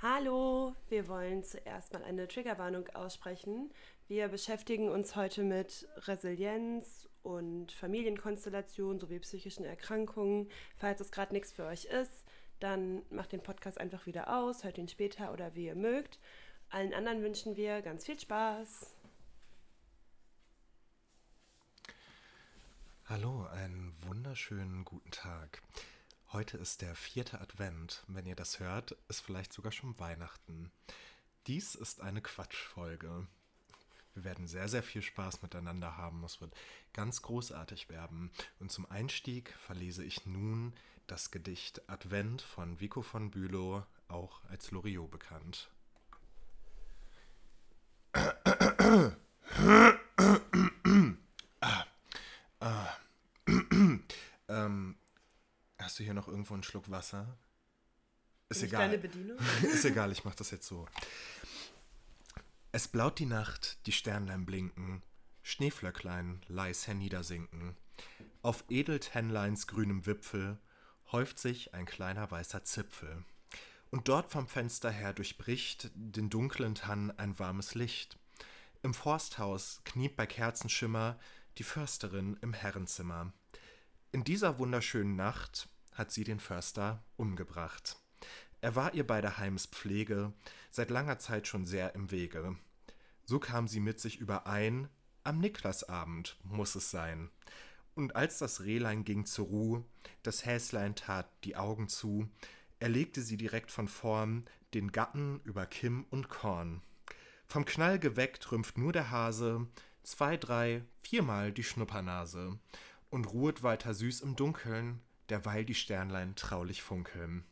Hallo, wir wollen zuerst mal eine Triggerwarnung aussprechen. Wir beschäftigen uns heute mit Resilienz und Familienkonstellation sowie psychischen Erkrankungen. Falls es gerade nichts für euch ist, dann macht den Podcast einfach wieder aus, hört ihn später oder wie ihr mögt. Allen anderen wünschen wir ganz viel Spaß. Hallo, einen wunderschönen guten Tag. Heute ist der vierte Advent. Wenn ihr das hört, ist vielleicht sogar schon Weihnachten. Dies ist eine Quatschfolge. Wir werden sehr, sehr viel Spaß miteinander haben. Es wird ganz großartig werden. Und zum Einstieg verlese ich nun das Gedicht Advent von Vico von Bülow, auch als Loriot bekannt. ah, ah. ähm, Hast du hier noch irgendwo einen Schluck Wasser? Ist Bin egal. deine Bedienung? Ist egal, ich mach das jetzt so. Es blaut die Nacht, die Sternlein blinken, Schneeflöcklein leis herniedersinken. Auf Edeltennleins grünem Wipfel häuft sich ein kleiner weißer Zipfel. Und dort vom Fenster her durchbricht den dunklen Tann ein warmes Licht. Im Forsthaus kniet bei Kerzenschimmer die Försterin im Herrenzimmer. In dieser wunderschönen Nacht hat sie den Förster umgebracht. Er war ihr bei der Heimspflege seit langer Zeit schon sehr im Wege. So kam sie mit sich überein, am Niklasabend muss es sein. Und als das Rehlein ging zur Ruh, das Häslein tat die Augen zu, erlegte sie direkt von vorn den Gatten über Kimm und Korn. Vom Knall geweckt rümpft nur der Hase zwei, drei, viermal die Schnuppernase und ruhet weiter süß im Dunkeln, derweil die Sternlein traulich funkeln.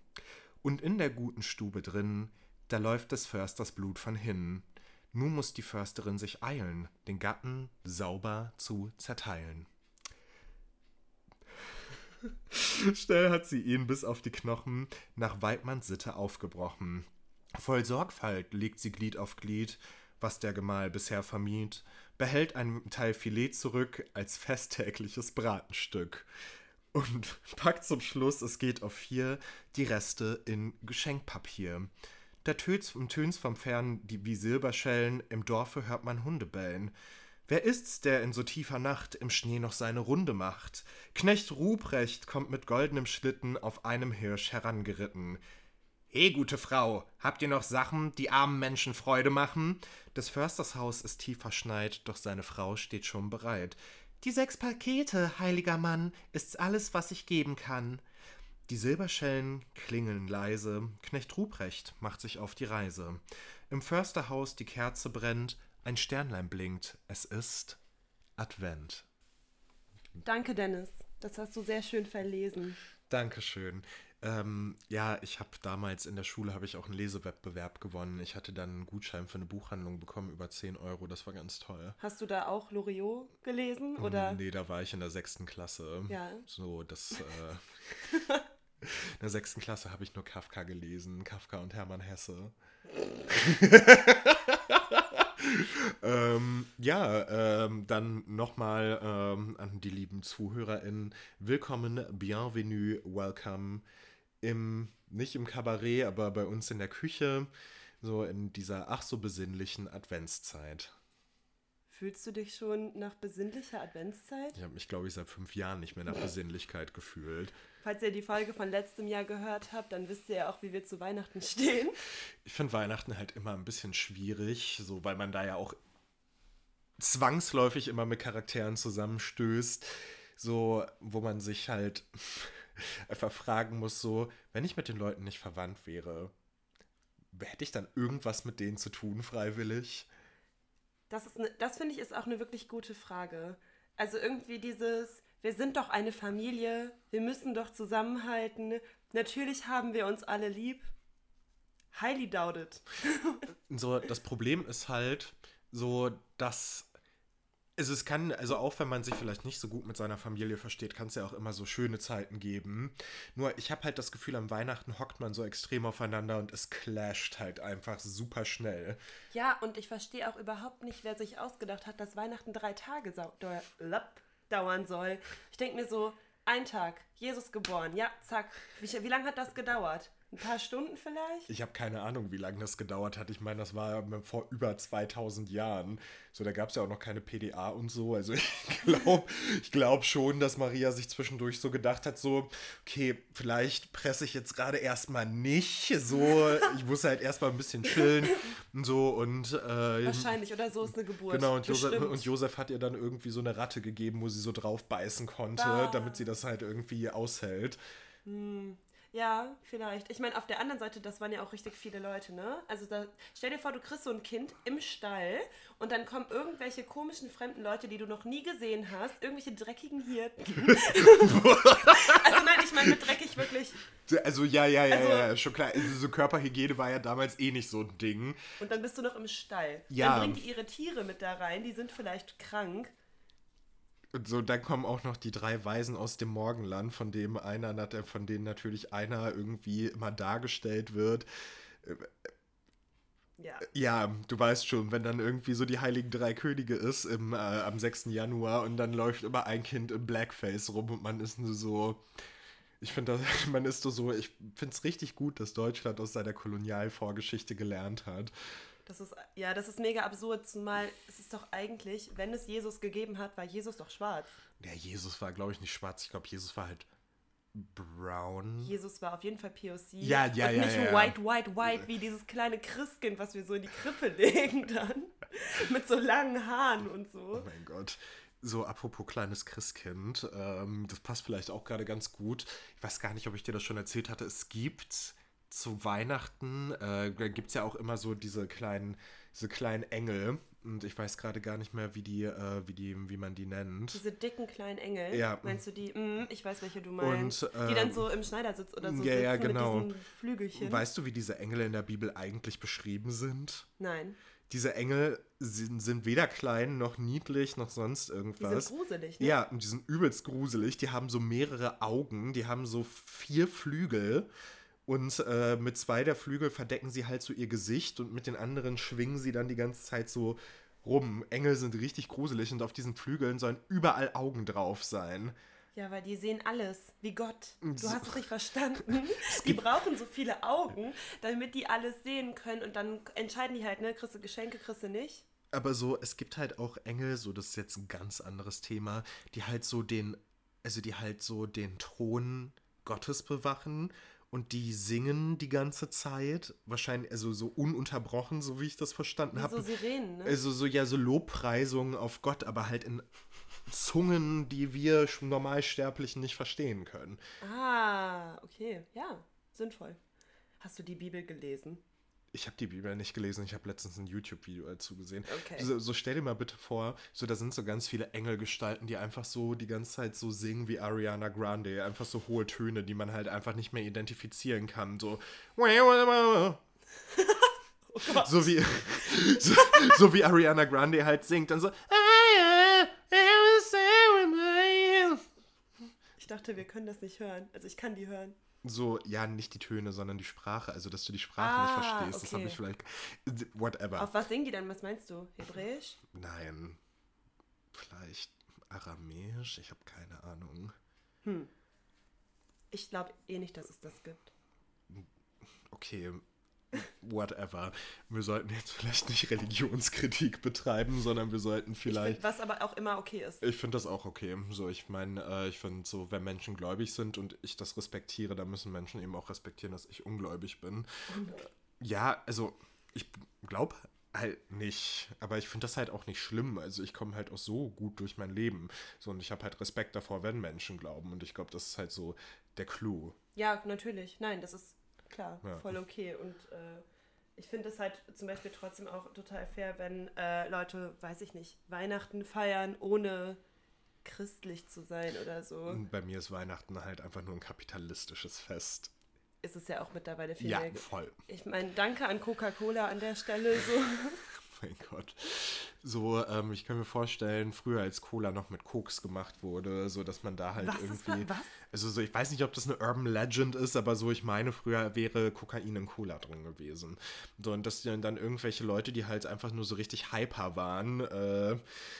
Und in der guten Stube drin, da läuft des Försters Blut von hinnen. Nun muss die Försterin sich eilen, den Gatten sauber zu zerteilen. Schnell hat sie ihn bis auf die Knochen nach Weidmanns Sitte aufgebrochen. Voll Sorgfalt legt sie Glied auf Glied, was der Gemahl bisher vermied, behält ein Teil Filet zurück als festtägliches Bratenstück und packt zum Schluss, es geht auf vier, die Reste in Geschenkpapier. Da töt's und tönt's vom Fern die wie Silberschellen, im Dorfe hört man Hunde bellen. Wer ist's, der in so tiefer Nacht im Schnee noch seine Runde macht? Knecht Ruprecht kommt mit goldenem Schlitten auf einem Hirsch herangeritten. He, gute Frau, habt ihr noch Sachen, die armen Menschen Freude machen? Des Försters Haus ist tief verschneit, doch seine Frau steht schon bereit. Die sechs Pakete, heiliger Mann, ist's alles, was ich geben kann. Die Silberschellen klingeln leise, Knecht Ruprecht macht sich auf die Reise. Im Försterhaus die Kerze brennt, ein Sternlein blinkt, es ist Advent. Danke, Dennis. Das hast du sehr schön verlesen. Dankeschön. Ähm, ja, ich habe damals in der Schule habe ich auch einen Lesewettbewerb gewonnen. Ich hatte dann einen Gutschein für eine Buchhandlung bekommen über 10 Euro. Das war ganz toll. Hast du da auch Loriot gelesen? Oder? Nee, da war ich in der sechsten Klasse. Ja. So, das. Äh, in der sechsten Klasse habe ich nur Kafka gelesen. Kafka und Hermann Hesse. ähm, ja, ähm, dann nochmal ähm, an die lieben ZuhörerInnen. Willkommen, bienvenue, welcome im, nicht im Kabarett, aber bei uns in der Küche, so in dieser ach so besinnlichen Adventszeit. Fühlst du dich schon nach besinnlicher Adventszeit? Ich habe mich, glaube ich, seit fünf Jahren nicht mehr nach Besinnlichkeit gefühlt. Falls ihr die Folge von letztem Jahr gehört habt, dann wisst ihr ja auch, wie wir zu Weihnachten stehen. Ich finde Weihnachten halt immer ein bisschen schwierig, so weil man da ja auch zwangsläufig immer mit Charakteren zusammenstößt, so wo man sich halt einfach fragen muss, so, wenn ich mit den Leuten nicht verwandt wäre, hätte ich dann irgendwas mit denen zu tun, freiwillig? Das, ist ne, das finde ich ist auch eine wirklich gute Frage. Also irgendwie dieses, wir sind doch eine Familie, wir müssen doch zusammenhalten. Natürlich haben wir uns alle lieb. Highly doubted. so, das Problem ist halt so, dass also es kann, also auch wenn man sich vielleicht nicht so gut mit seiner Familie versteht, kann es ja auch immer so schöne Zeiten geben. Nur ich habe halt das Gefühl, am Weihnachten hockt man so extrem aufeinander und es clasht halt einfach super schnell. Ja, und ich verstehe auch überhaupt nicht, wer sich ausgedacht hat, dass Weihnachten drei Tage dauern soll. Ich denke mir so, ein Tag, Jesus geboren, ja, zack. Wie, wie lange hat das gedauert? Ein paar Stunden vielleicht? Ich habe keine Ahnung, wie lange das gedauert hat. Ich meine, das war vor über 2000 Jahren. So, da gab es ja auch noch keine PDA und so. Also ich glaube ich glaub schon, dass Maria sich zwischendurch so gedacht hat, so, okay, vielleicht presse ich jetzt gerade erstmal nicht. So, ich muss halt erstmal ein bisschen chillen und so und äh, Wahrscheinlich, oder so ist eine Geburt. Genau, und Josef, und Josef, hat ihr dann irgendwie so eine Ratte gegeben, wo sie so drauf beißen konnte, bah. damit sie das halt irgendwie aushält. Hm. Ja, vielleicht. Ich meine, auf der anderen Seite, das waren ja auch richtig viele Leute, ne? Also da, stell dir vor, du kriegst so ein Kind im Stall und dann kommen irgendwelche komischen fremden Leute, die du noch nie gesehen hast, irgendwelche dreckigen Hirten. also nein, ich meine mit dreckig wirklich. Also ja, ja, ja, also, ja, schon klar. Also, so Körperhygiene war ja damals eh nicht so ein Ding. Und dann bist du noch im Stall. Ja. Dann bringen die ihre Tiere mit da rein, die sind vielleicht krank. Und so, dann kommen auch noch die drei Weisen aus dem Morgenland, von dem einer, von denen natürlich einer irgendwie immer dargestellt wird. Ja. ja, du weißt schon, wenn dann irgendwie so die Heiligen Drei Könige ist im, äh, am 6. Januar und dann läuft immer ein Kind im Blackface rum und man ist nur so. Ich finde, man ist so, ich finde es richtig gut, dass Deutschland aus seiner Kolonialvorgeschichte gelernt hat. Das ist, ja, das ist mega absurd, zumal es ist doch eigentlich, wenn es Jesus gegeben hat, war Jesus doch schwarz. Ja, Jesus war, glaube ich, nicht schwarz. Ich glaube, Jesus war halt brown. Jesus war auf jeden Fall POC. Ja, ja, und ja. Nicht ja, white, white, white, wie dieses kleine Christkind, was wir so in die Krippe legen dann. Mit so langen Haaren und so. Oh mein Gott. So, apropos kleines Christkind, ähm, das passt vielleicht auch gerade ganz gut. Ich weiß gar nicht, ob ich dir das schon erzählt hatte. Es gibt zu Weihnachten äh, gibt es ja auch immer so diese kleinen, diese kleinen Engel. Und ich weiß gerade gar nicht mehr, wie die, äh, wie die, wie man die nennt. Diese dicken kleinen Engel. Ja. Meinst du die? Mm, ich weiß, welche du meinst. Und, ähm, die dann so im Schneidersitz oder so ja, sitzen ja, genau. mit diesen Flügelchen. Weißt du, wie diese Engel in der Bibel eigentlich beschrieben sind? Nein. Diese Engel sind, sind weder klein noch niedlich noch sonst irgendwas. Die sind gruselig, ne? Ja, und die sind übelst gruselig. Die haben so mehrere Augen, die haben so vier Flügel und äh, mit zwei der Flügel verdecken sie halt so ihr Gesicht und mit den anderen schwingen sie dann die ganze Zeit so rum. Engel sind richtig gruselig und auf diesen Flügeln sollen überall Augen drauf sein. Ja, weil die sehen alles, wie Gott. Du hast es nicht verstanden. die brauchen so viele Augen, damit die alles sehen können und dann entscheiden die halt, ne, kriegst du Geschenke, kriegst du nicht. Aber so, es gibt halt auch Engel, so, das ist jetzt ein ganz anderes Thema, die halt so den, also die halt so den Thron Gottes bewachen und die singen die ganze Zeit, wahrscheinlich, also so ununterbrochen, so wie ich das verstanden habe. So Sirenen, ne? Also so, ja, so Lobpreisungen auf Gott, aber halt in Zungen, die wir Normalsterblichen nicht verstehen können. Ah, okay, ja, sinnvoll. Hast du die Bibel gelesen? Ich habe die Bibel nicht gelesen, ich habe letztens ein YouTube-Video dazu gesehen. Okay. So, so, stell dir mal bitte vor, so da sind so ganz viele Engelgestalten, die einfach so die ganze Zeit so singen wie Ariana Grande, einfach so hohe Töne, die man halt einfach nicht mehr identifizieren kann. So. oh so wie so, so, wie Ariana Grande halt singt, dann so. Ich dachte, wir können das nicht hören. Also ich kann die hören so, ja, nicht die Töne, sondern die Sprache. Also, dass du die Sprache ah, nicht verstehst. Okay. Das habe ich vielleicht. Whatever. Auf was singen die dann? Was meinst du? Hebräisch? Nein. Vielleicht Aramäisch? Ich habe keine Ahnung. Hm. Ich glaube eh nicht, dass es das gibt. Okay, whatever. Wir sollten jetzt vielleicht nicht Religionskritik betreiben, sondern wir sollten vielleicht. Find, was aber auch immer okay ist. Ich finde das auch okay. So, ich meine, äh, ich finde so, wenn Menschen gläubig sind und ich das respektiere, dann müssen Menschen eben auch respektieren, dass ich ungläubig bin. Okay. Ja, also ich glaube halt nicht. Aber ich finde das halt auch nicht schlimm. Also ich komme halt auch so gut durch mein Leben. So, und ich habe halt Respekt davor, wenn Menschen glauben. Und ich glaube, das ist halt so der Clou. Ja, natürlich. Nein, das ist klar, ja. voll okay. Und äh, ich finde es halt zum Beispiel trotzdem auch total fair, wenn äh, Leute, weiß ich nicht, Weihnachten feiern, ohne christlich zu sein oder so. Bei mir ist Weihnachten halt einfach nur ein kapitalistisches Fest. Ist es ja auch mittlerweile viel ja, voll. Ich meine, danke an Coca-Cola an der Stelle so. mein Gott. So, ähm, ich kann mir vorstellen, früher als Cola noch mit Koks gemacht wurde, so dass man da halt was irgendwie. Was? Also so, ich weiß nicht, ob das eine Urban Legend ist, aber so, ich meine, früher wäre Kokain in Cola drin gewesen. So, und dass dann irgendwelche Leute, die halt einfach nur so richtig hyper waren, äh,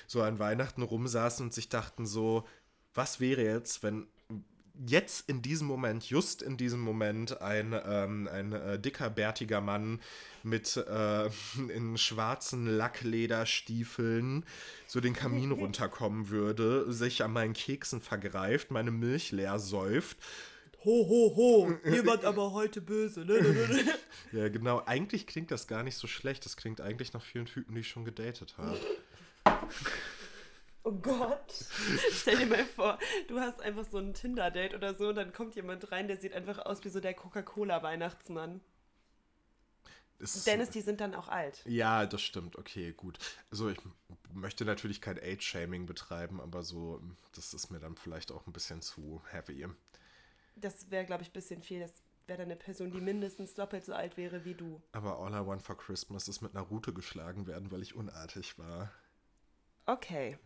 so an Weihnachten rumsaßen und sich dachten so, was wäre jetzt, wenn jetzt in diesem Moment, just in diesem Moment, ein, ähm, ein äh, dicker, bärtiger Mann mit äh, in schwarzen Lacklederstiefeln so den Kamin runterkommen würde, sich an meinen Keksen vergreift, meine Milch leer säuft. Ho, ho, ho, jemand aber heute böse. Ne, ne, ne. Ja, genau. Eigentlich klingt das gar nicht so schlecht. Das klingt eigentlich nach vielen Typen, die ich schon gedatet habe. Oh Gott. Stell dir mal vor, du hast einfach so ein Tinder-Date oder so und dann kommt jemand rein, der sieht einfach aus wie so der Coca-Cola-Weihnachtsmann. Dennis, die sind dann auch alt. Ja, das stimmt. Okay, gut. Also ich möchte natürlich kein Age-Shaming betreiben, aber so, das ist mir dann vielleicht auch ein bisschen zu heavy. Das wäre, glaube ich, ein bisschen viel. Das wäre dann eine Person, die mindestens doppelt so alt wäre wie du. Aber All I Want for Christmas ist mit einer Rute geschlagen werden, weil ich unartig war. Okay.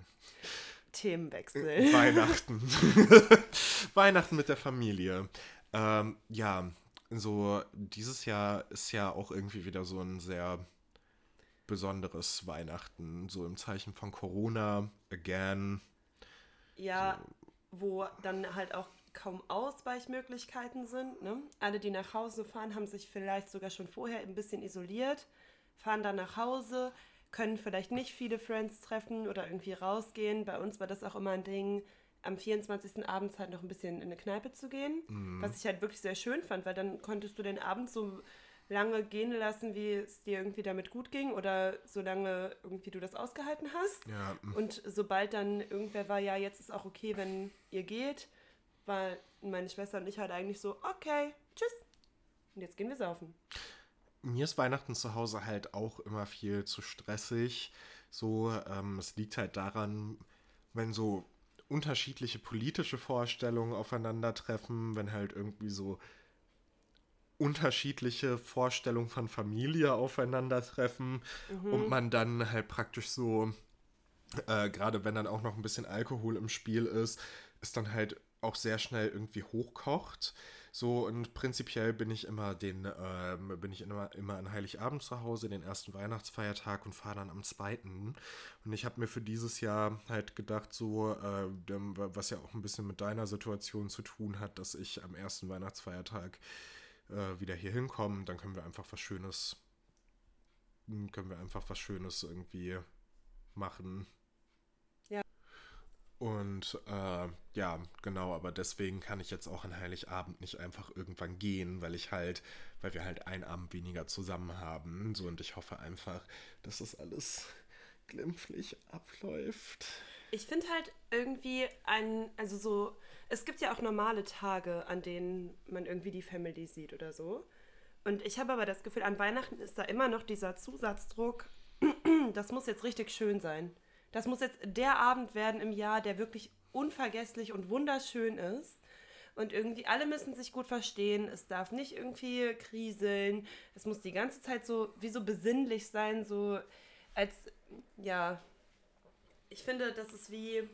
Themenwechsel. Weihnachten. Weihnachten mit der Familie. Ähm, ja, so dieses Jahr ist ja auch irgendwie wieder so ein sehr besonderes Weihnachten, so im Zeichen von Corona, again. Ja, wo dann halt auch kaum Ausweichmöglichkeiten sind. Ne? Alle, die nach Hause fahren, haben sich vielleicht sogar schon vorher ein bisschen isoliert, fahren dann nach Hause, können vielleicht nicht viele Friends treffen oder irgendwie rausgehen. Bei uns war das auch immer ein Ding, am 24. abends halt noch ein bisschen in eine Kneipe zu gehen, was ich halt wirklich sehr schön fand, weil dann konntest du den Abend so lange gehen lassen, wie es dir irgendwie damit gut ging oder solange irgendwie du das ausgehalten hast. Ja, mm. Und sobald dann irgendwer war, ja, jetzt ist auch okay, wenn ihr geht, war meine Schwester und ich halt eigentlich so, okay, tschüss. Und jetzt gehen wir saufen. Mir ist Weihnachten zu Hause halt auch immer viel zu stressig. So, ähm, es liegt halt daran, wenn so unterschiedliche politische Vorstellungen aufeinandertreffen, wenn halt irgendwie so unterschiedliche Vorstellungen von Familie aufeinandertreffen und man dann halt praktisch so, äh, gerade wenn dann auch noch ein bisschen Alkohol im Spiel ist, ist dann halt auch sehr schnell irgendwie hochkocht. So, und prinzipiell bin ich immer den, ähm, bin ich immer, immer an Heiligabend zu Hause, den ersten Weihnachtsfeiertag und fahre dann am zweiten. Und ich habe mir für dieses Jahr halt gedacht, so, äh, was ja auch ein bisschen mit deiner Situation zu tun hat, dass ich am ersten Weihnachtsfeiertag äh, wieder hier hinkomme, dann können wir einfach was Schönes, können wir einfach was Schönes irgendwie machen. Und äh, ja, genau, aber deswegen kann ich jetzt auch an Heiligabend nicht einfach irgendwann gehen, weil ich halt, weil wir halt einen Abend weniger zusammen haben. So, und ich hoffe einfach, dass das alles glimpflich abläuft. Ich finde halt irgendwie ein, also so, es gibt ja auch normale Tage, an denen man irgendwie die Family sieht oder so. Und ich habe aber das Gefühl, an Weihnachten ist da immer noch dieser Zusatzdruck, das muss jetzt richtig schön sein. Das muss jetzt der Abend werden im Jahr, der wirklich unvergesslich und wunderschön ist. Und irgendwie alle müssen sich gut verstehen. Es darf nicht irgendwie kriseln. Es muss die ganze Zeit so, wie so besinnlich sein, so als, ja, ich finde, das ist wie,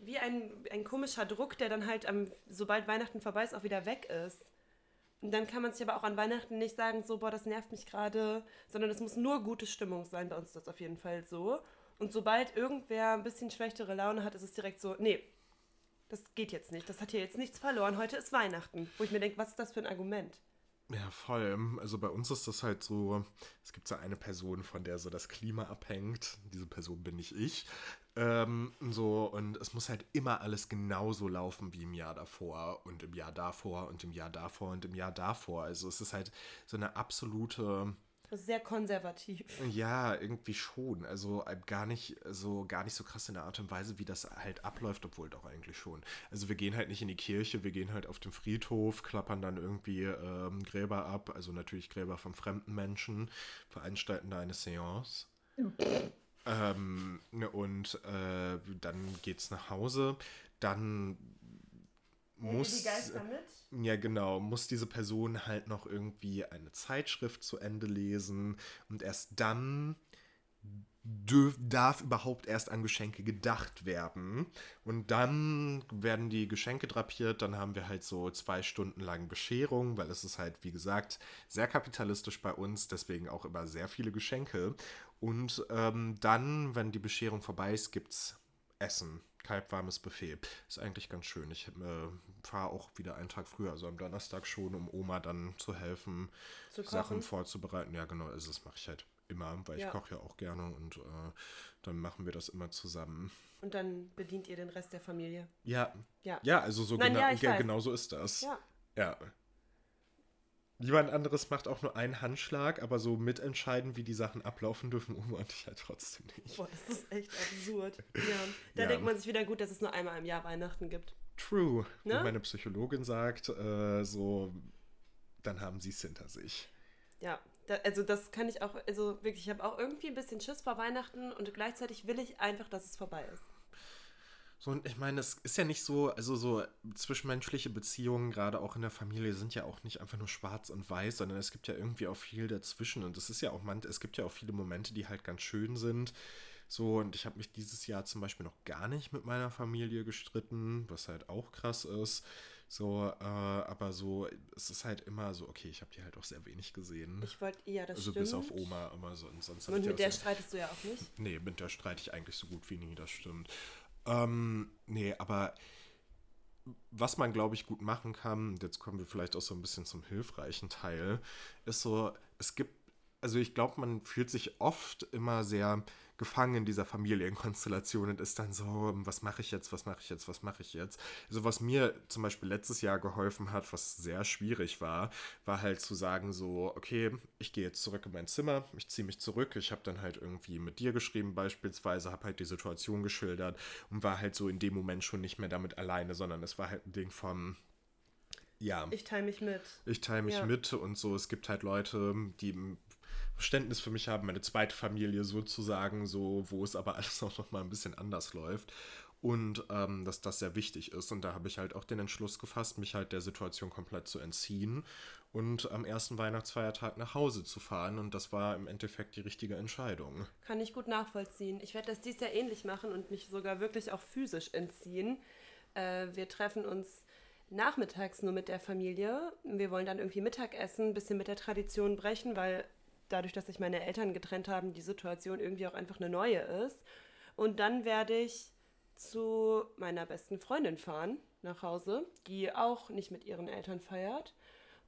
wie ein, ein komischer Druck, der dann halt, am, sobald Weihnachten vorbei ist, auch wieder weg ist. Und dann kann man sich aber auch an Weihnachten nicht sagen, so, boah, das nervt mich gerade, sondern es muss nur gute Stimmung sein. Bei uns ist das auf jeden Fall so. Und sobald irgendwer ein bisschen schlechtere Laune hat, ist es direkt so, nee, das geht jetzt nicht. Das hat hier jetzt nichts verloren. Heute ist Weihnachten. Wo ich mir denke, was ist das für ein Argument? Ja, voll. Also bei uns ist das halt so, es gibt so eine Person, von der so das Klima abhängt. Diese Person bin nicht ich. Ähm, so, und es muss halt immer alles genauso laufen wie im Jahr davor und im Jahr davor und im Jahr davor und im Jahr davor. Also es ist halt so eine absolute, sehr konservativ. ja, irgendwie schon. Also äh, gar nicht so, gar nicht so krass in der Art und Weise, wie das halt abläuft, obwohl doch eigentlich schon. Also wir gehen halt nicht in die Kirche, wir gehen halt auf den Friedhof, klappern dann irgendwie ähm, Gräber ab, also natürlich Gräber von fremden Menschen, veranstalten da eine Seance. Ähm, und äh, dann geht's nach Hause. Dann muss. mit? Ja, genau. Muss diese Person halt noch irgendwie eine Zeitschrift zu Ende lesen und erst dann dürf, darf überhaupt erst an Geschenke gedacht werden. Und dann werden die Geschenke drapiert, dann haben wir halt so zwei Stunden lang Bescherung, weil es ist halt, wie gesagt, sehr kapitalistisch bei uns, deswegen auch immer sehr viele Geschenke. Und ähm, dann, wenn die Bescherung vorbei ist, gibt's Essen. kaltwarmes Buffet. Ist eigentlich ganz schön. Ich äh, fahre auch wieder einen Tag früher, also am Donnerstag schon, um Oma dann zu helfen, Zu Sachen vorzubereiten. Ja, genau, also das mache ich halt immer, weil Ja. ich koche ja auch gerne und äh, dann machen wir das immer zusammen. Und dann bedient ihr den Rest der Familie. Ja, Ja. ja, also so Nein, genau, ja, ich ge- weiß. genau so ist das. Ja. Ja. Niemand anderes macht auch nur einen Handschlag, aber so mitentscheiden, wie die Sachen ablaufen dürfen, und ich halt trotzdem nicht. Boah, das ist echt absurd. Ja. Da Ja. denkt man sich wieder gut, dass es nur einmal im Jahr Weihnachten gibt. True. Ne? Wie meine Psychologin sagt, äh, so, dann haben sie es hinter sich. Ja, da, also das kann ich auch, also wirklich, ich habe auch irgendwie ein bisschen Schiss vor Weihnachten und gleichzeitig will ich einfach, dass es vorbei ist. So, und ich meine, es ist ja nicht so, also so zwischenmenschliche Beziehungen, gerade auch in der Familie, sind ja auch nicht einfach nur schwarz und weiß, sondern es gibt ja irgendwie auch viel dazwischen. Und es ist ja auch, man, es gibt ja auch viele Momente, die halt ganz schön sind. So, und ich habe mich dieses Jahr zum Beispiel noch gar nicht mit meiner Familie gestritten, was halt auch krass ist. So, äh, aber so, es ist halt immer so, okay, ich habe die halt auch sehr wenig gesehen. Ich wollte, ja, das also stimmt. bis auf Oma immer so. Und sonst Und mit der streitest du ja auch nicht. Nee, mit der streite ich eigentlich so gut wie nie, das stimmt. Ähm, nee, aber was man, glaube ich, gut machen kann, jetzt kommen wir vielleicht auch so ein bisschen zum hilfreichen Teil, ist so, es gibt, also ich glaube, man fühlt sich oft immer sehr gefangen in dieser Familienkonstellation und ist dann so, was mache ich jetzt, was mache ich jetzt, was mache ich jetzt? Also was mir zum Beispiel letztes Jahr geholfen hat, was sehr schwierig war, war halt zu sagen so, okay, ich gehe jetzt zurück in mein Zimmer, ich ziehe mich zurück, ich habe dann halt irgendwie mit dir geschrieben beispielsweise, habe halt die Situation geschildert und war halt so in dem Moment schon nicht mehr damit alleine, sondern es war halt ein Ding von, ja, Ich teile mich mit. ich teile mich Ja. mit und so. Es gibt halt Leute, die Verständnis für mich haben, meine zweite Familie sozusagen, so, wo es aber alles auch noch mal ein bisschen anders läuft. Und ähm, dass das sehr wichtig ist. Und da habe ich halt auch den Entschluss gefasst, mich halt der Situation komplett zu entziehen und am ersten Weihnachtsfeiertag nach Hause zu fahren. Und das war im Endeffekt die richtige Entscheidung. Kann ich gut nachvollziehen. Ich werde das dies Jahr ähnlich machen und mich sogar wirklich auch physisch entziehen. Äh, wir treffen uns nachmittags nur mit der Familie. Wir wollen dann irgendwie Mittagessen, ein bisschen mit der Tradition brechen, weil dadurch, dass sich meine Eltern getrennt haben, die Situation irgendwie auch einfach eine neue ist. Und dann werde ich zu meiner besten Freundin fahren nach Hause, die auch nicht mit ihren Eltern feiert.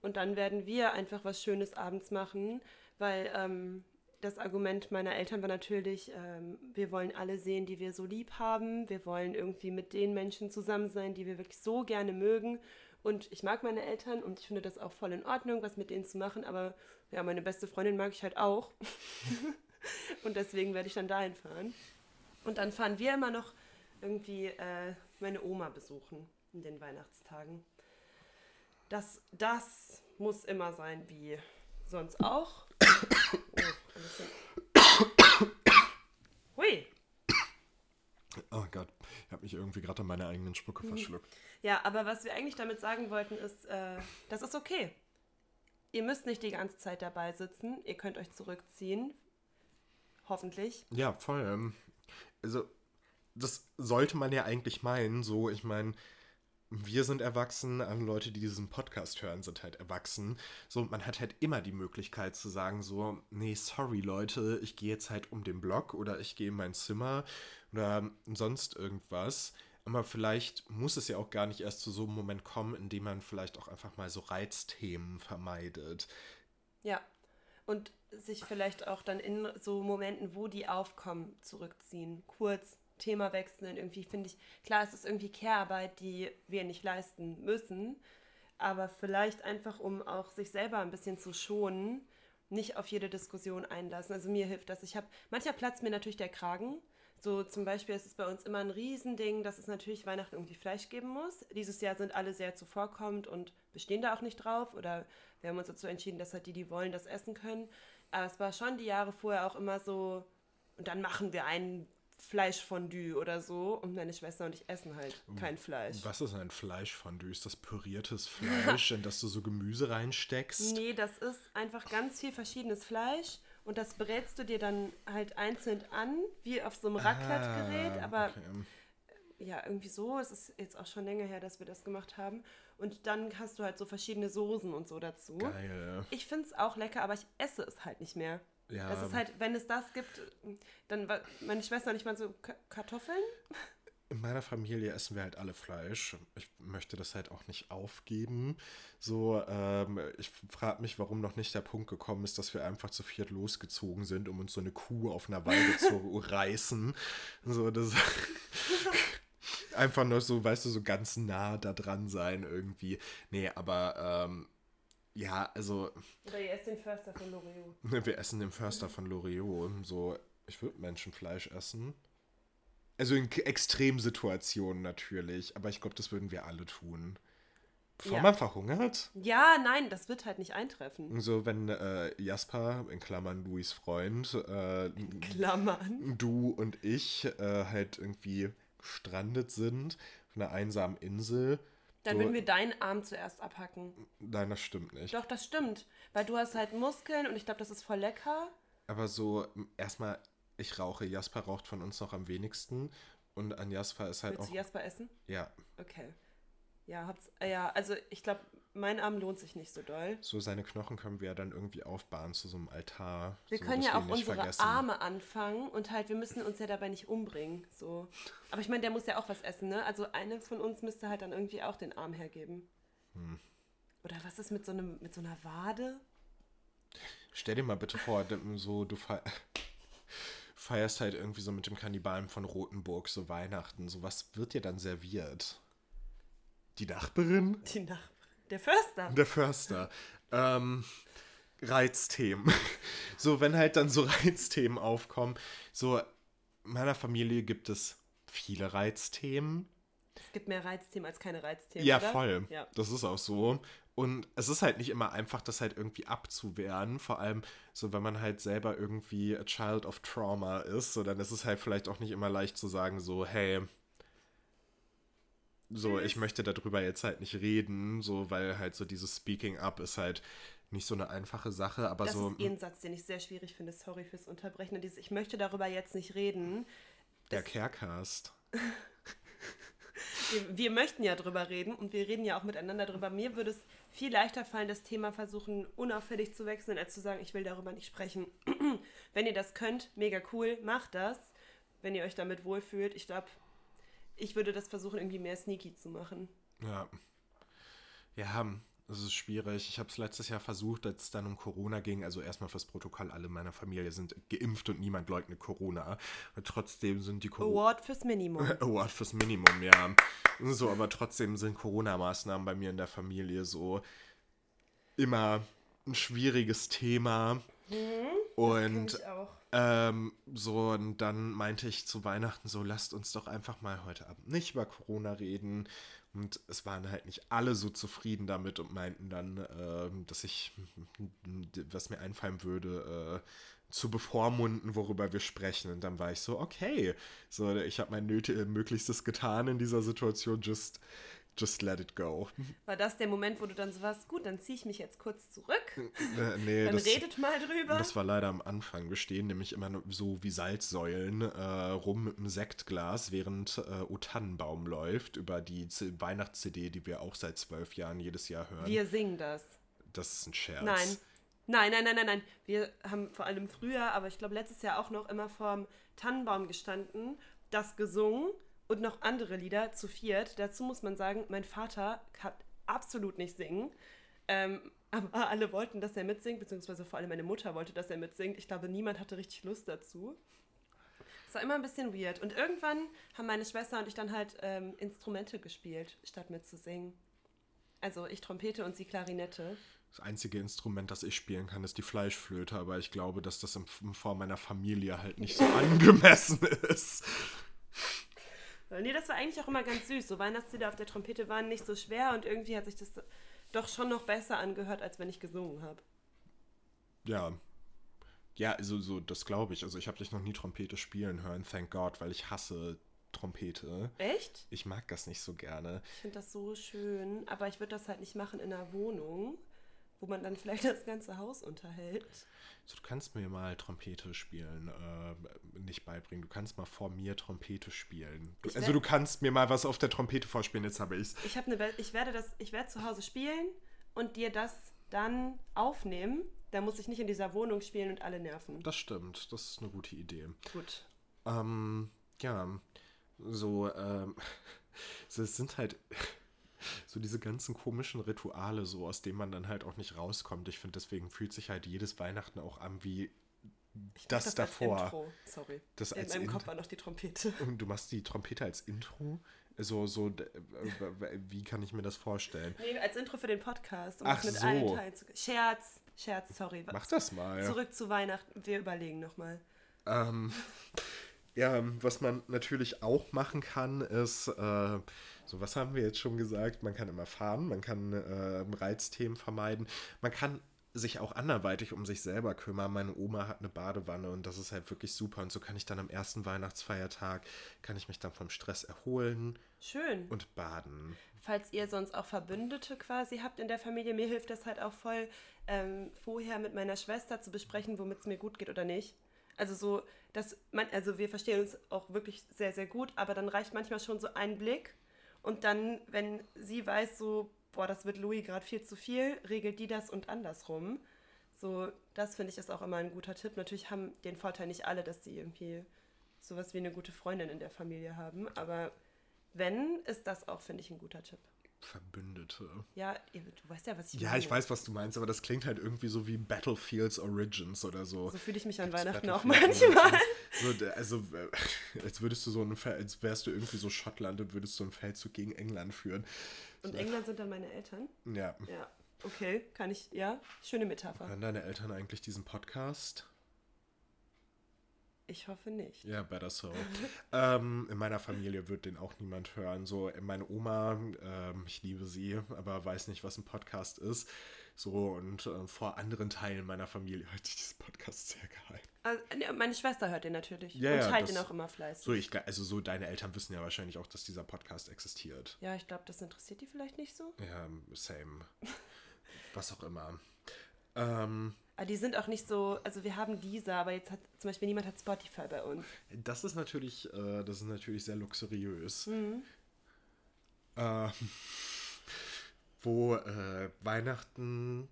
Und dann werden wir einfach was Schönes abends machen, weil ähm, das Argument meiner Eltern war natürlich, ähm, wir wollen alle sehen, die wir so lieb haben. Wir wollen irgendwie mit den Menschen zusammen sein, die wir wirklich so gerne mögen. Und ich mag meine Eltern und ich finde das auch voll in Ordnung, was mit denen zu machen. Aber ja, meine beste Freundin mag ich halt auch. und deswegen werde ich dann dahin fahren. Und dann fahren wir immer noch irgendwie äh, meine Oma besuchen in den Weihnachtstagen. Das, das muss immer sein, wie sonst auch. Oh, ein bisschen. Hui. Oh Gott, ich habe mich irgendwie gerade an meiner eigenen Spucke verschluckt. Ja, aber was wir eigentlich damit sagen wollten, ist, äh, das ist okay. Ihr müsst nicht die ganze Zeit dabei sitzen. Ihr könnt euch zurückziehen. Hoffentlich. Ja, voll. ähm, Also, das sollte man ja eigentlich meinen. So, ich meine, wir sind erwachsen, alle Leute, die diesen Podcast hören, sind halt erwachsen. So, man hat halt immer die Möglichkeit zu sagen, so, nee, sorry Leute, ich gehe jetzt halt um den Block oder ich gehe in mein Zimmer oder sonst irgendwas. Aber vielleicht muss es ja auch gar nicht erst zu so einem Moment kommen, in dem man vielleicht auch einfach mal so Reizthemen vermeidet. Ja. Und sich vielleicht auch dann in so Momenten, wo die aufkommen, zurückziehen. Kurz Thema wechseln. Irgendwie finde ich, klar, es ist irgendwie Care-Arbeit, die wir nicht leisten müssen. Aber vielleicht einfach, um auch sich selber ein bisschen zu schonen, nicht auf jede Diskussion einlassen. Also mir hilft das. Ich habe, manchmal platzt mir natürlich der Kragen. So zum Beispiel ist es bei uns immer ein Riesending, dass es natürlich Weihnachten irgendwie Fleisch geben muss. Dieses Jahr sind alle sehr zuvorkommend und bestehen da auch nicht drauf. Oder wir haben uns dazu entschieden, dass halt die, die wollen, das essen können. Aber es war schon die Jahre vorher auch immer so, und dann machen wir ein Fleischfondue oder so. Und meine Schwester und ich essen halt kein Fleisch. Was ist ein Fleischfondue? Ist das püriertes Fleisch, in das du so Gemüse reinsteckst? Nee, das ist einfach ganz viel verschiedenes Fleisch und das brätst du dir dann halt einzeln an, wie auf so einem Raclette-Gerät, Ah, aber okay. ja, irgendwie so. Es ist jetzt auch schon länger her, dass wir das gemacht haben. Und dann hast du halt so verschiedene Soßen und so dazu. Geil. Ich finde es auch lecker, aber ich esse es halt nicht mehr. Ja. Das ist halt, wenn es das gibt, dann war meine Schwester und ich mal so Ka- Kartoffeln. in meiner Familie essen wir halt alle Fleisch. Ich möchte das halt auch nicht aufgeben. So, ähm, ich frage mich, warum noch nicht der Punkt gekommen ist, dass wir einfach zu viert losgezogen sind, um uns so eine Kuh auf einer Weide zu reißen. So, das einfach nur so, weißt du, so ganz nah da dran sein irgendwie. Nee, aber ähm, ja, also. Oder ihr esst den Förster von Loriot. Wir essen den Förster von Loriot. So, ich würde Menschenfleisch essen. Also in Extremsituationen natürlich, aber ich glaube, das würden wir alle tun. Bevor Ja. man verhungert. Ja, nein, das wird halt nicht eintreffen. So, wenn äh, Jasper, in Klammern Louis Freund, äh, Klammern. du und ich äh, halt irgendwie gestrandet sind auf einer einsamen Insel. Dann so, würden wir deinen Arm zuerst abhacken. Nein, das stimmt nicht. Doch, das stimmt. Weil du hast halt Muskeln und ich glaube, das ist voll lecker. Aber so, erstmal, ich rauche, Jasper raucht von uns noch am wenigsten. Und an Jasper ist halt Willst auch. du Jasper essen? Ja, Okay. Ja, hab's, äh, ja, also ich glaube, mein Arm lohnt sich nicht so doll. so seine Knochen können wir ja dann irgendwie aufbauen zu so einem Altar. Wir so, können ja auch unsere vergessen. Arme anfangen und halt, wir müssen uns ja dabei nicht umbringen. So. Aber ich meine, der muss ja auch was essen, ne? Also eine von uns müsste halt dann irgendwie auch den Arm hergeben. Hm. Oder was ist mit so einem, mit so einer Wade? Stell dir mal bitte vor, so du fe feierst halt irgendwie so mit dem Kannibalen von Rothenburg so Weihnachten. So was wird dir dann serviert? Die Nachbarin? Die Nachbarin. Der Förster. Der Förster. Ähm, Reizthemen. So, wenn halt dann so Reizthemen aufkommen. So, in meiner Familie gibt es viele Reizthemen. Es gibt mehr Reizthemen als keine Reizthemen. Ja, oder? voll. Ja. Das ist auch so. Und es ist halt nicht immer einfach, das halt irgendwie abzuwehren. Vor allem so, wenn man halt selber irgendwie a child of trauma ist, so dann ist es halt vielleicht auch nicht immer leicht zu sagen, so, hey, so, ich möchte darüber jetzt halt nicht reden, so, weil halt so dieses Speaking up ist halt nicht so eine einfache Sache, aber Das so. ist eh ein Satz, den ich sehr schwierig finde. Sorry fürs Unterbrechen. Dieses, ich möchte darüber jetzt nicht reden. Der Carecast. Wir, wir möchten ja drüber reden und wir reden ja auch miteinander drüber. Mir würde es viel leichter fallen, das Thema versuchen, unauffällig zu wechseln, als zu sagen, ich will darüber nicht sprechen. Wenn ihr das könnt, mega cool, macht das. Wenn ihr euch damit wohlfühlt. Ich glaube, ich würde das versuchen, irgendwie mehr sneaky zu machen. Ja. Ja, es ist schwierig. Ich habe es letztes Jahr versucht, als es dann um Corona ging. Also erstmal fürs Protokoll, alle meiner Familie sind geimpft und niemand leugnet Corona. Und trotzdem sind die Corona... Award fürs Minimum. Award fürs Minimum, ja. So, aber trotzdem sind Corona-Maßnahmen bei mir in der Familie so immer ein schwieriges Thema. Und ich auch. ähm, so, und dann meinte ich zu Weihnachten so, lasst uns doch einfach mal heute Abend nicht über Corona reden. Und es waren halt nicht alle so zufrieden damit und meinten dann, ähm, dass ich, was mir einfallen würde, äh, zu bevormunden, worüber wir sprechen. Und dann war ich so, okay, so, ich habe mein Nöt äh, Möglichstes getan in dieser Situation, just, just let it go. War das der Moment, wo du dann so warst, gut, dann ziehe ich mich jetzt kurz zurück. Äh, nee, Dann das, redet mal drüber. Das war leider am Anfang. Wir stehen nämlich immer so wie Salzsäulen äh, rum mit einem Sektglas, während äh, O Tannenbaum läuft über die Weihnachts-CD, die wir auch seit zwölf Jahren jedes Jahr hören. Wir singen das. das ist ein Scherz. Nein. Nein, nein, nein, nein, nein. Wir haben vor allem früher, aber ich glaube letztes Jahr auch noch immer vorm Tannenbaum gestanden, das gesungen und noch andere Lieder zu viert. Dazu muss man sagen, mein Vater kann absolut nicht singen. Ähm, aber alle wollten, dass er mitsingt, beziehungsweise vor allem meine Mutter wollte, dass er mitsingt. Ich glaube, niemand hatte richtig Lust dazu. Es war immer ein bisschen weird. Und irgendwann haben meine Schwester und ich dann halt ähm, Instrumente gespielt, statt mitzusingen. Also ich Trompete und sie Klarinette. Das einzige Instrument, das ich spielen kann, ist die Fleischflöte, aber ich glaube, dass das im Vor meiner Familie halt nicht so angemessen ist. Nee, das war eigentlich auch immer ganz süß. So Weihnachtslieder auf der Trompete waren nicht so schwer und irgendwie hat sich das doch schon noch besser angehört, als wenn ich gesungen habe. Ja. Ja, also so, das glaube ich. Also ich habe dich noch nie Trompete spielen hören, thank God, weil ich hasse Trompete. Echt? Ich mag das nicht so gerne. Ich finde das so schön, aber ich würde das halt nicht machen in einer Wohnung, wo man dann vielleicht das ganze Haus unterhält. So, du kannst mir mal Trompete spielen, äh, nicht beibringen. Du kannst mal vor mir Trompete spielen. Ich also du kannst mir mal was auf der Trompete vorspielen, jetzt habe ich's. Ich habe eine, ich werde das, ich werde zu Hause spielen und dir das dann aufnehmen. Da muss ich nicht in dieser Wohnung spielen und alle nerven. Das stimmt, das ist eine gute Idee. Gut. Ähm, ja, So, ähm, so, es sind halt so diese ganzen komischen Rituale, so aus denen man dann halt auch nicht rauskommt. Ich finde, deswegen fühlt sich halt jedes Weihnachten auch an wie Ich das, als davor. Intro. Sorry. Das In als meinem Kopf war noch die Trompete. Und du machst die Trompete als Intro? So, so, äh, wie kann ich mir das vorstellen? Nee, als Intro für den Podcast, um Ach das mit so. allen Teilen zu. Scherz, Scherz, sorry. Mach das mal. Zurück zu Weihnachten. Wir überlegen nochmal. Ähm, ja, was man natürlich auch machen kann, ist, äh, so was haben wir jetzt schon gesagt, man kann immer fahren, man kann äh, Reizthemen vermeiden, man kann sich auch anderweitig um sich selber kümmern. Meine Oma hat eine Badewanne und das ist halt wirklich super. Und so kann ich dann am ersten Weihnachtsfeiertag, kann ich mich dann vom Stress erholen Schön. und baden. Falls ihr sonst auch Verbündete quasi habt in der Familie, mir hilft das halt auch voll, ähm, vorher mit meiner Schwester zu besprechen, womit es mir gut geht oder nicht. Also so, dass man, also wir verstehen uns auch wirklich sehr, sehr gut, aber dann reicht manchmal schon so ein Blick und dann, wenn sie weiß, so, boah, das wird Louis gerade viel zu viel, regelt die das und andersrum. So, das finde ich ist auch immer ein guter Tipp. Natürlich haben den Vorteil nicht alle, dass sie irgendwie sowas wie eine gute Freundin in der Familie haben, aber wenn, ist das auch, finde ich, ein guter Tipp. Verbündete. Ja, du weißt ja, was ich Ja, ich weiß, was du meinst, aber das klingt halt irgendwie so wie Battlefields Origins oder so. So fühle ich mich an Gibt's Weihnachten auch manchmal. So, also, äh, als würdest du so Fel- als wärst du irgendwie so Schottland und würdest so einen Feldzug gegen England führen. Und England sind dann meine Eltern? Ja. Ja, okay, kann ich, ja, schöne Metapher. Hören deine Eltern eigentlich diesen Podcast? Ich hoffe nicht. Ja, better so. ähm, in meiner Familie wird den auch niemand hören. So, meine Oma, ähm, ich liebe sie, aber weiß nicht, was ein Podcast ist. So, und äh, vor anderen Teilen meiner Familie halte ich diesen Podcast sehr geheim. Also, nee, meine Schwester hört den natürlich. Ja, und ja, teilt das- den auch immer fleißig. So, ich, also so deine Eltern wissen ja wahrscheinlich auch, dass dieser Podcast existiert. ja, ich glaube, das interessiert die vielleicht nicht so. Ja, same. Was auch immer. Ähm, Aber die sind auch nicht so, also wir haben diese, aber jetzt hat zum Beispiel niemand hat Spotify bei uns. das ist natürlich, äh, das ist natürlich sehr luxuriös. Ähm, wo äh, Weihnachten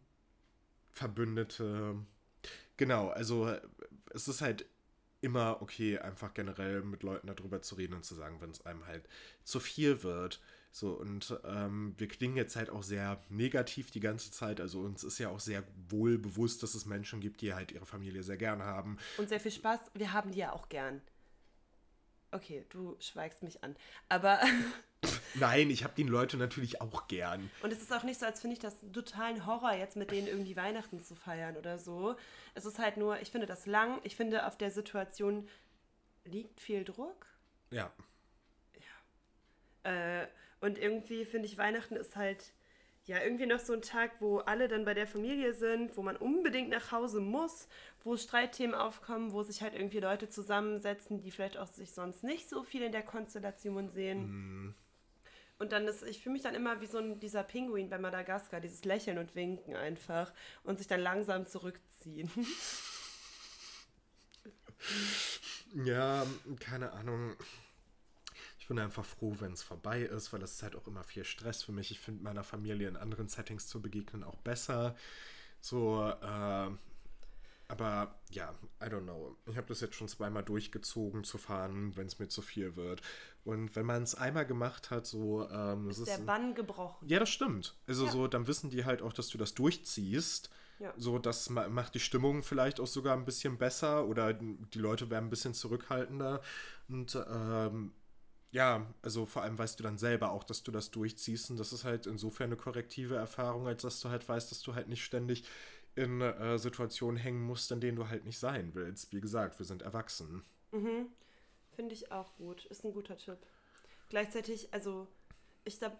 Verbündete. Genau, also äh, es ist halt immer okay, einfach generell mit Leuten darüber zu reden und zu sagen, wenn es einem halt zu viel wird. So, und ähm, wir klingen jetzt halt auch sehr negativ die ganze Zeit. Also uns ist ja auch sehr wohl bewusst, dass es Menschen gibt, die halt ihre Familie sehr gern haben. Und sehr viel Spaß. Wir haben die ja auch gern. Okay, du schweigst mich an. Aber, Nein, ich habe die Leute natürlich auch gern. und es ist auch nicht so, als finde ich das totalen Horror, jetzt mit denen irgendwie Weihnachten zu feiern oder so. Es ist halt nur, ich finde das lang. Ich finde, auf der Situation liegt viel Druck. Ja. Äh, und irgendwie finde ich, Weihnachten ist halt ja irgendwie noch so ein Tag, wo alle dann bei der Familie sind, wo man unbedingt nach Hause muss, wo Streitthemen aufkommen, wo sich halt irgendwie Leute zusammensetzen, die vielleicht auch sich sonst nicht so viel in der Konstellation sehen. Und dann ist, ich fühle mich dann immer wie so ein, dieser Pinguin bei Madagaskar, dieses Lächeln und Winken einfach und sich dann langsam zurückziehen. Ja, keine Ahnung. Bin einfach froh, wenn es vorbei ist, weil das ist halt auch immer viel Stress für mich. Ich finde meiner Familie in anderen Settings zu begegnen auch besser. So, äh, aber ja, I don't know. Ich habe das jetzt schon zweimal durchgezogen zu fahren, wenn es mir zu viel wird. Und wenn man es einmal gemacht hat, so, ähm, Ist der ein- Bann gebrochen. ja, das stimmt. Also Ja. so, dann wissen die halt auch, dass du das durchziehst. Ja. So, das ma macht die Stimmung vielleicht auch sogar ein bisschen besser oder die Leute werden ein bisschen zurückhaltender. Und ähm, ja, also vor allem weißt du dann selber auch, dass du das durchziehst. Und das ist halt insofern eine korrektive Erfahrung, als dass du halt weißt, dass du halt nicht ständig in äh, Situationen hängen musst, in denen du halt nicht sein willst. Wie gesagt, wir sind erwachsen. Finde ich auch gut. Ist ein guter Tipp. Gleichzeitig, also, ich glaube,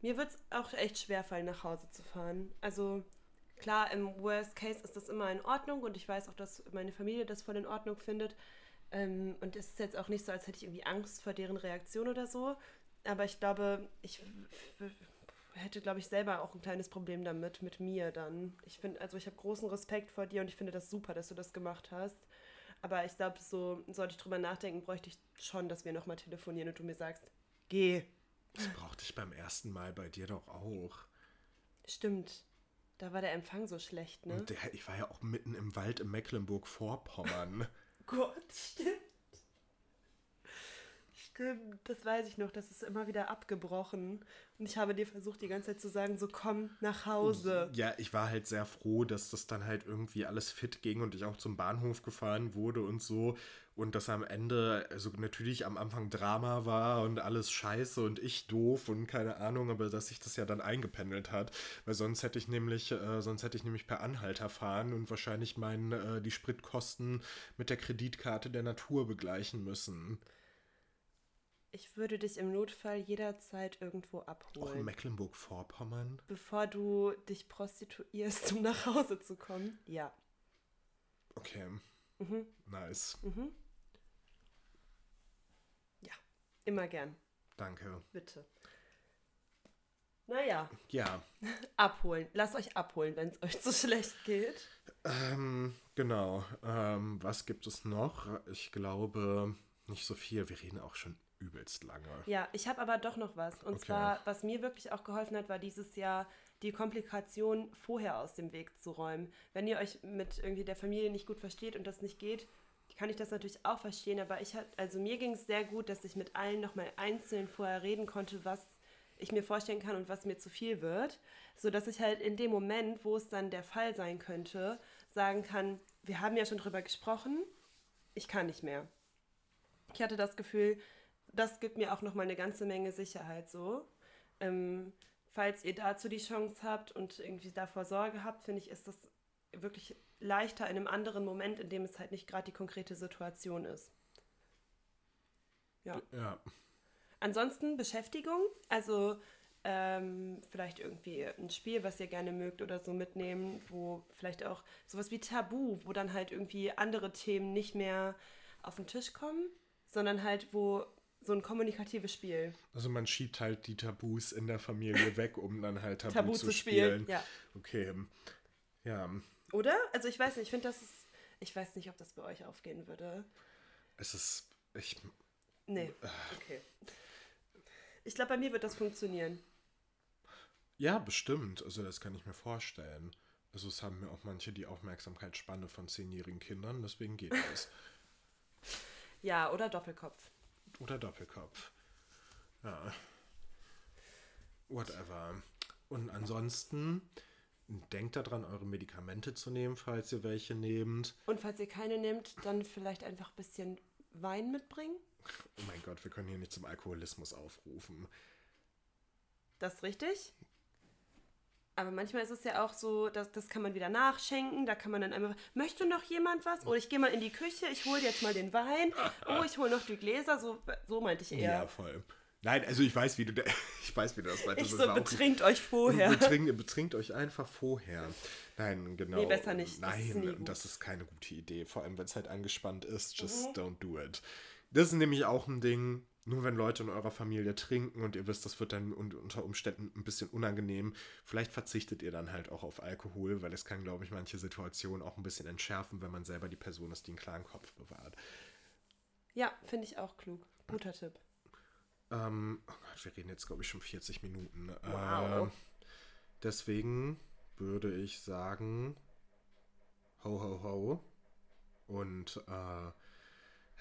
mir wird es auch echt schwer fallen, nach Hause zu fahren. Also, klar, im Worst Case ist das immer in Ordnung und ich weiß auch, dass meine Familie das voll in Ordnung findet. Ähm, und es ist jetzt auch nicht so, als hätte ich irgendwie Angst vor deren Reaktion oder so. Aber ich glaube, ich hätte, glaube ich, selber auch ein kleines Problem damit, mit mir dann. Ich finde, also ich habe großen Respekt vor dir und ich finde das super, dass du das gemacht hast. Aber ich glaube, so sollte ich drüber nachdenken, bräuchte ich schon, dass wir nochmal telefonieren und du mir sagst, geh. Das brauchte ich beim ersten Mal bei dir doch auch. Stimmt. Da war der Empfang so schlecht, ne? Und der, ich war ja auch mitten im Wald in Mecklenburg-Vorpommern. Gott, stimmt. Stimmt, das weiß ich noch. Das ist immer wieder abgebrochen. Und ich habe dir versucht, die ganze Zeit zu sagen, so komm nach Hause. Ja, ich war halt sehr froh, dass das dann halt irgendwie alles fit ging und ich auch zum Bahnhof gefahren wurde und so. Und dass am Ende, also natürlich am Anfang Drama war und alles scheiße und ich doof und keine Ahnung, aber dass sich das ja dann eingependelt hat. Weil sonst hätte ich nämlich, äh, sonst hätte ich nämlich per Anhalter fahren und wahrscheinlich meinen, äh, die Spritkosten mit der Kreditkarte der Natur begleichen müssen. Ich würde dich im Notfall jederzeit irgendwo Auch in abholen. Mecklenburg-Vorpommern. bevor du dich prostituierst, um nach Hause zu kommen. Ja. Okay. Nice. Ja. Immer gern. Danke. Bitte. Naja, Ja. abholen. Lasst euch abholen, wenn es euch zu schlecht geht. Ähm, genau. Ähm, was gibt es noch? Ich glaube, nicht so viel. Wir reden auch schon übelst lange. Ja, ich habe aber doch noch was. Und Okay. zwar, was mir wirklich auch geholfen hat, war dieses Jahr die Komplikation vorher aus dem Weg zu räumen. Wenn ihr euch mit irgendwie der Familie nicht gut versteht und das nicht geht, kann ich das natürlich auch verstehen. Aber ich hat, also mir ging es sehr gut, dass ich mit allen nochmal einzeln vorher reden konnte, was ich mir vorstellen kann und was mir zu viel wird, so dass ich halt in dem Moment, wo es dann der Fall sein könnte, sagen kann, wir haben ja schon drüber gesprochen, ich kann nicht mehr. Ich hatte das Gefühl, das gibt mir auch noch mal eine ganze Menge Sicherheit so. Ähm, falls ihr dazu die Chance habt und irgendwie davor Sorge habt, finde ich, ist das wirklich leichter in einem anderen Moment, in dem es halt nicht gerade die konkrete Situation ist. Ja. Ja. Ansonsten Beschäftigung, also ähm, vielleicht irgendwie ein Spiel, was ihr gerne mögt oder so mitnehmen, wo vielleicht auch sowas wie Tabu, wo dann halt irgendwie andere Themen nicht mehr auf den Tisch kommen, sondern halt wo so ein kommunikatives Spiel. Also man schiebt halt die Tabus in der Familie weg, um dann halt Tabu, Tabu zu, zu spielen. spielen, ja. Okay. Ja. Oder? Also ich weiß nicht, ich finde das ist, ich weiß nicht, ob das bei euch aufgehen würde. Es ist. Ich. Nee, okay. Ich glaube, bei mir wird das funktionieren. Ja, bestimmt. Also das kann ich mir vorstellen. Also es haben mir auch manche die Aufmerksamkeitsspanne von zehnjährigen Kindern, deswegen geht das. Ja, oder Doppelkopf. Oder Doppelkopf. Ja. Whatever. Und ansonsten denkt daran, eure Medikamente zu nehmen, falls ihr welche nehmt. Und falls ihr keine nehmt, dann vielleicht einfach ein bisschen Wein mitbringen. Oh mein Gott, wir können hier nicht zum Alkoholismus aufrufen. Das ist richtig. Aber manchmal ist es ja auch so, dass das kann man wieder nachschenken. Da kann man dann einfach, möchte noch jemand was? Oder ich gehe mal in die Küche, ich hole jetzt mal den Wein. Oh, ich hole noch die Gläser. So, so meinte ich eher. Ja, voll. Nein, also ich weiß, wie du, ich weiß, wie du das meintest. ich Das so, betrinkt euch vorher. Betrinkt, betrinkt euch einfach vorher. Nein, genau. Nee, besser nicht. Das Nein, ist nie gut. das ist keine gute Idee. Vor allem, wenn es halt angespannt ist. Mhm. Just don't do it. Das ist nämlich auch ein Ding, nur wenn Leute in eurer Familie trinken und ihr wisst, das wird dann un- unter Umständen ein bisschen unangenehm, vielleicht verzichtet ihr dann halt auch auf Alkohol, weil es kann, glaube ich, manche Situationen auch ein bisschen entschärfen, wenn man selber die Person ist, die einen klaren Kopf bewahrt. Ja, finde ich auch klug. Guter Tipp. Ähm, oh Gott, wir reden jetzt, glaube ich, schon 40 Minuten. Wow. Ähm, deswegen würde ich sagen, ho, ho, ho. Und äh,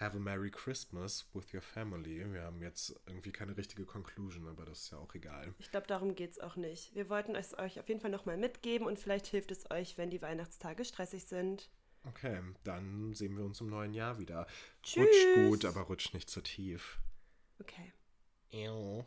have a Merry Christmas with your family. Wir haben jetzt irgendwie keine richtige Conclusion, aber das ist ja auch egal. Ich glaube, darum geht es auch nicht. Wir wollten es euch auf jeden Fall nochmal mitgeben und vielleicht hilft es euch, wenn die Weihnachtstage stressig sind. Okay, dann sehen wir uns im neuen Jahr wieder. Tschüss. Rutscht gut, aber rutscht nicht zu tief. Okay. Ew.